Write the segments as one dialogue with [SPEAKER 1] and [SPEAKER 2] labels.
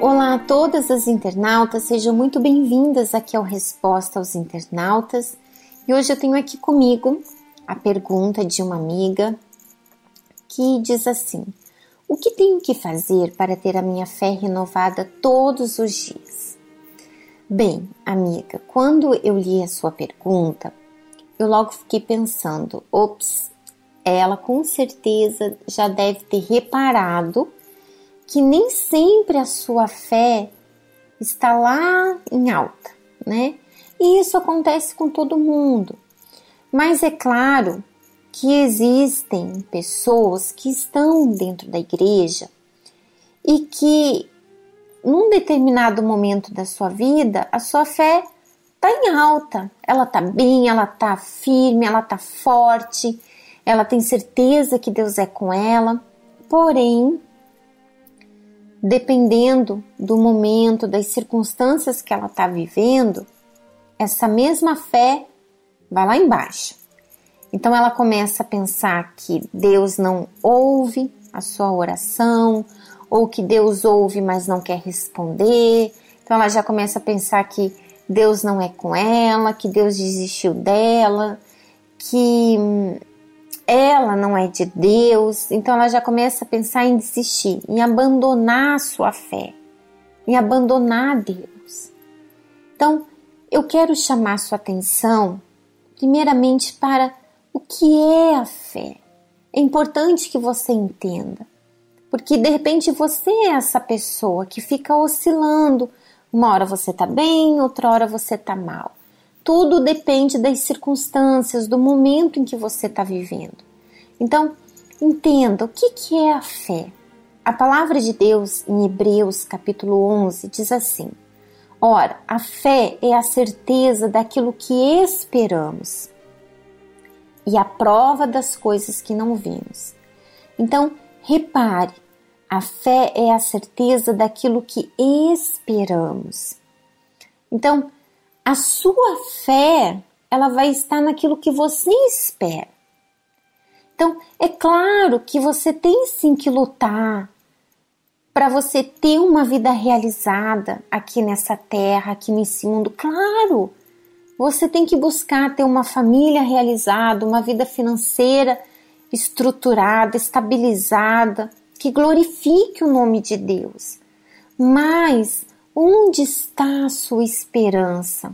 [SPEAKER 1] Olá a todas as internautas, sejam muito bem-vindas aqui ao Resposta aos Internautas. E hoje eu tenho aqui comigo a pergunta de uma amiga que diz assim: O que tenho que fazer para ter a minha fé renovada todos os dias? Bem, amiga, quando eu li a sua pergunta, eu logo fiquei pensando: ops, ela com certeza já deve ter reparado que nem sempre a sua fé está lá em alta, né? E isso acontece com todo mundo. Mas é claro que existem pessoas que estão dentro da igreja e que num determinado momento da sua vida a sua fé está em alta, ela está bem, ela está firme, ela está forte, ela tem certeza que Deus é com ela, porém dependendo do momento, das circunstâncias que ela está vivendo, essa mesma fé vai lá embaixo. Então ela começa a pensar que Deus não ouve a sua oração, ou que Deus ouve, mas não quer responder. Então ela já começa a pensar que Deus não é com ela, que Deus desistiu dela, que hum, ela não é de Deus, então ela já começa a pensar em desistir, em abandonar a sua fé, em abandonar Deus. Então, eu quero chamar sua atenção, primeiramente, para o que é a fé. É importante que você entenda, porque de repente você é essa pessoa que fica oscilando. Uma hora você tá bem, outra hora você tá mal. Tudo depende das circunstâncias, do momento em que você está vivendo. Então, entenda o que, que é a fé. A palavra de Deus em Hebreus capítulo 11 diz assim: Ora, a fé é a certeza daquilo que esperamos e a prova das coisas que não vimos. Então, repare, a fé é a certeza daquilo que esperamos. Então, a sua fé, ela vai estar naquilo que você espera. Então, é claro que você tem sim que lutar para você ter uma vida realizada aqui nessa terra, aqui nesse mundo. Claro, você tem que buscar ter uma família realizada, uma vida financeira estruturada, estabilizada, que glorifique o nome de Deus. Mas Onde está a sua esperança?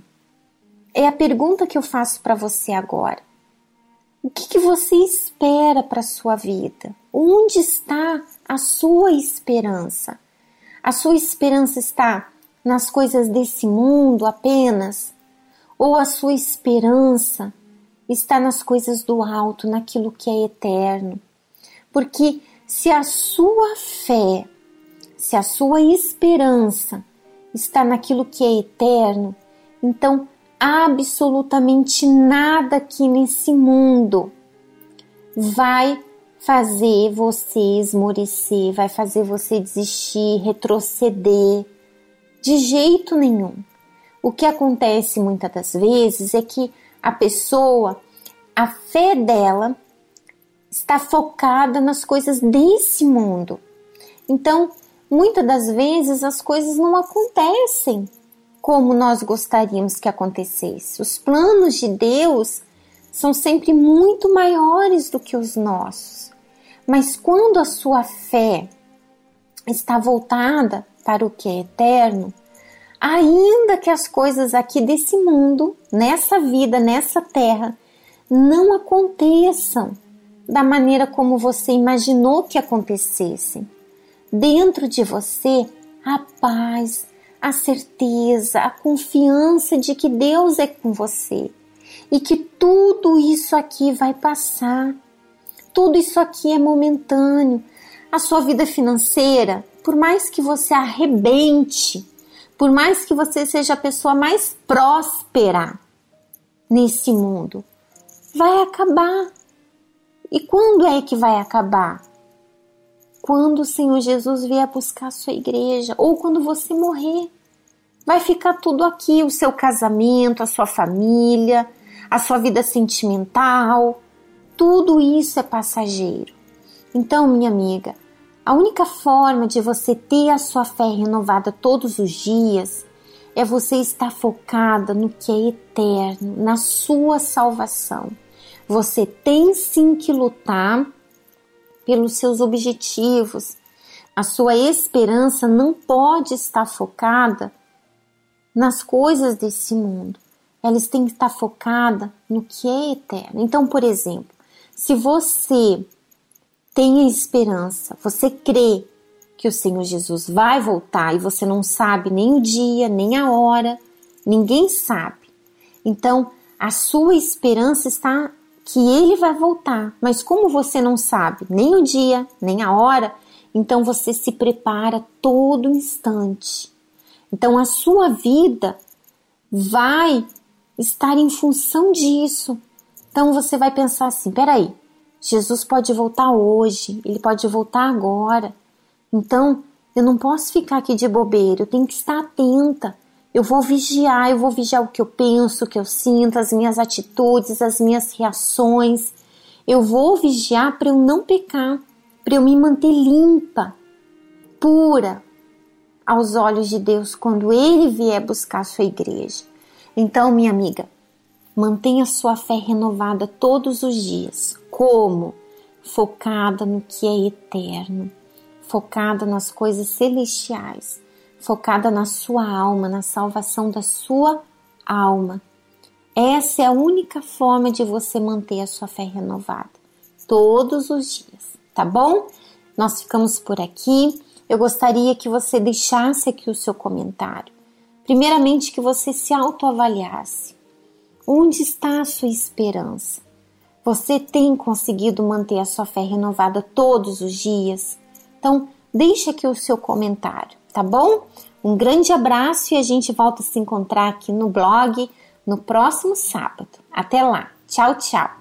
[SPEAKER 1] É a pergunta que eu faço para você agora. O que, que você espera para a sua vida? Onde está a sua esperança? A sua esperança está nas coisas desse mundo apenas? Ou a sua esperança está nas coisas do alto, naquilo que é eterno? Porque se a sua fé, se a sua esperança está naquilo que é eterno, então absolutamente nada aqui nesse mundo vai fazer você esmorecer, vai fazer você desistir, retroceder. De jeito nenhum. O que acontece muitas das vezes é que a pessoa, a fé dela está focada nas coisas desse mundo. Então, muitas das vezes as coisas não acontecem como nós gostaríamos que acontecesse. Os planos de Deus são sempre muito maiores do que os nossos. Mas quando a sua fé está voltada para o que é eterno, ainda que as coisas aqui desse mundo, nessa vida, nessa terra, não aconteçam da maneira como você imaginou que acontecessem dentro de você a paz, a certeza, a confiança de que Deus é com você e que tudo isso aqui vai passar. Tudo isso aqui é momentâneo. A sua vida financeira, por mais que você arrebente, por mais que você seja a pessoa mais próspera nesse mundo, vai acabar. E quando é que vai acabar? quando o Senhor Jesus vier buscar a sua igreja ou quando você morrer. Vai ficar tudo aqui: o seu casamento, a sua família, a sua vida sentimental, tudo isso é passageiro. Então, minha amiga, a única forma de você ter a sua fé renovada todos os dias é você estar focada no que é eterno, na sua salvação. Você tem sim que lutar pelos seus objetivos. A sua esperança não pode estar focada nas coisas desse mundo. Elas têm que estar focada no que é eterno. Então, por exemplo, se você tem a esperança, você crê que o Senhor Jesus vai voltar e você não sabe nem o dia, nem a hora, ninguém sabe. Então, a sua esperança está que ele vai voltar, mas como você não sabe nem o dia, nem a hora, então você se prepara todo instante. Então a sua vida vai estar em função disso. Então você vai pensar assim: peraí, Jesus pode voltar hoje, ele pode voltar agora. Então, eu não posso ficar aqui de bobeira, eu tenho que estar atenta. Eu vou vigiar, eu vou vigiar o que eu penso, o que eu sinto, as minhas atitudes, as minhas reações. Eu vou vigiar para eu não pecar, para eu me manter limpa, pura aos olhos de Deus quando Ele vier buscar a sua igreja. Então, minha amiga, mantenha sua fé renovada todos os dias. Como? Focada no que é eterno focada nas coisas celestiais, focada na sua alma, na salvação da sua alma. Essa é a única forma de você manter a sua fé renovada todos os dias, tá bom? Nós ficamos por aqui. Eu gostaria que você deixasse aqui o seu comentário. Primeiramente, que você se autoavaliasse. Onde está a sua esperança? Você tem conseguido manter a sua fé renovada todos os dias? Então, deixe aqui o seu comentário, tá bom? Um grande abraço e a gente volta a se encontrar aqui no blog no próximo sábado. Até lá. Tchau, tchau.